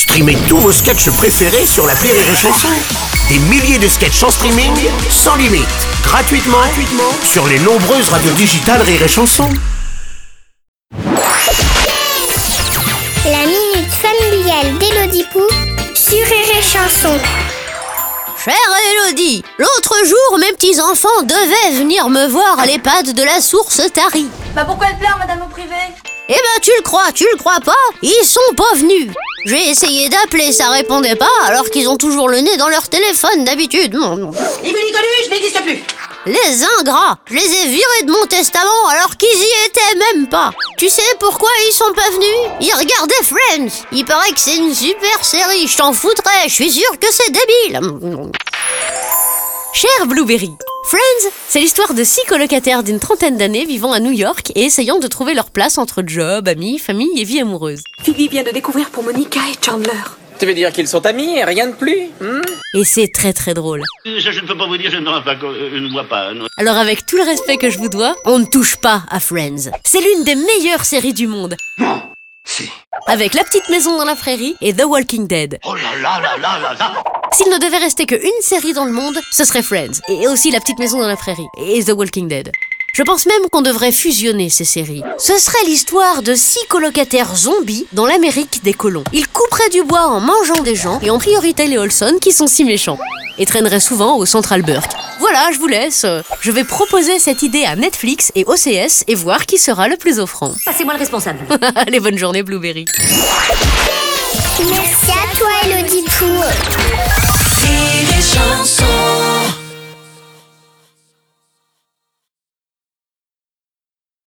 Streamez tous vos sketchs préférés sur la Rire et Chanson. Des milliers de sketchs en streaming, sans limite, gratuitement, gratuitement sur les nombreuses radios digitales Rire et Chanson. La minute familiale d'Élodie Pou sur Rire et Chanson. Chère Elodie, l'autre jour, mes petits-enfants devaient venir me voir à l'EHPAD de la source Tari. Bah pourquoi elle pleure, madame au privé? Eh ben, tu le crois, tu le crois pas Ils sont pas venus. J'ai essayé d'appeler, ça répondait pas, alors qu'ils ont toujours le nez dans leur téléphone d'habitude. Yves Nicoluche n'existe plus. Les ingrats Je les ai virés de mon testament alors qu'ils y étaient même pas. Tu sais pourquoi ils sont pas venus? Ils regardaient Friends. Il paraît que c'est une super série, je t'en foutrais, je suis sûr que c'est débile. Cher Blueberry, Friends, c'est l'histoire de six colocataires d'une trentaine d'années vivant à New York et essayant de trouver leur place entre job, amis, famille et vie amoureuse. Phoebe vient de découvrir pour Monica et Chandler. Tu veux dire qu'ils sont amis et rien de plus hmm? Et c'est très très drôle. Ça, je ne peux pas vous dire, je ne, vois pas, euh, je ne vois pas. non. Alors avec tout le respect que je vous dois, on ne touche pas à Friends. C'est l'une des meilleures séries du monde. Si. Avec La Petite Maison dans la Prairie et The Walking Dead. Oh là là là là là là S'il ne devait rester qu'une série dans le monde, ce serait Friends. Et aussi La Petite Maison dans la Prairie et The Walking Dead. Je pense même qu'on devrait fusionner ces séries. Ce serait l'histoire de six colocataires zombies dans l'Amérique des colons. Ils couperaient du bois en mangeant des gens et en priorité les Olson qui sont si méchants. Et traîneraient souvent au Central Burke. Voilà, je vous laisse. Je vais proposer cette idée à Netflix et OCS et voir qui sera le plus offrant. Passez-moi le responsable. Allez, bonne journée Blueberry. Merci à toi, Élodie Pou.